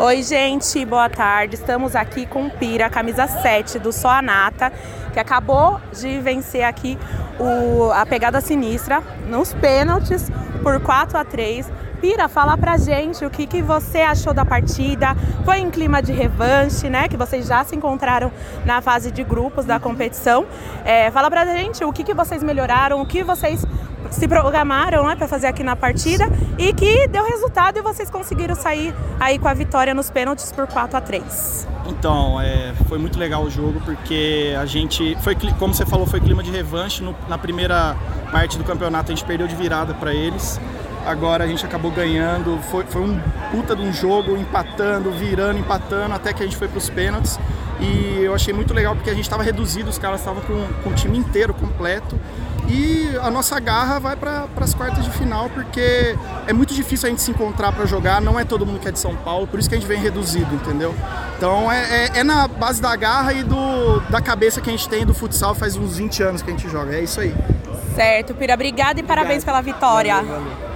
Oi, gente, boa tarde. Estamos aqui com o Pira, camisa 7 do Só Anata, que acabou de vencer aqui o, a pegada sinistra nos pênaltis por 4 a 3 Pira, fala pra gente o que, que você achou da partida. Foi em clima de revanche, né? Que vocês já se encontraram na fase de grupos da competição. É, fala pra gente o que, que vocês melhoraram, o que vocês se programaram né, para fazer aqui na partida e que deu resultado e vocês conseguiram sair aí com a vitória nos pênaltis por 4 a 3 Então, é, foi muito legal o jogo porque a gente, foi como você falou, foi clima de revanche. No, na primeira parte do campeonato a gente perdeu de virada para eles agora a gente acabou ganhando. Foi, foi um puta de um jogo, empatando, virando, empatando, até que a gente foi para os pênaltis. E eu achei muito legal porque a gente estava reduzido, os caras estavam com, com o time inteiro completo. E a nossa garra vai para as quartas de final, porque é muito difícil a gente se encontrar para jogar, não é todo mundo que é de São Paulo, por isso que a gente vem reduzido, entendeu? Então é, é, é, na base da garra e do, da cabeça que a gente tem do futsal faz uns 20 anos que a gente joga, é isso aí. Certo, Pira, obrigada e Obrigado. parabéns pela vitória. Valeu, valeu.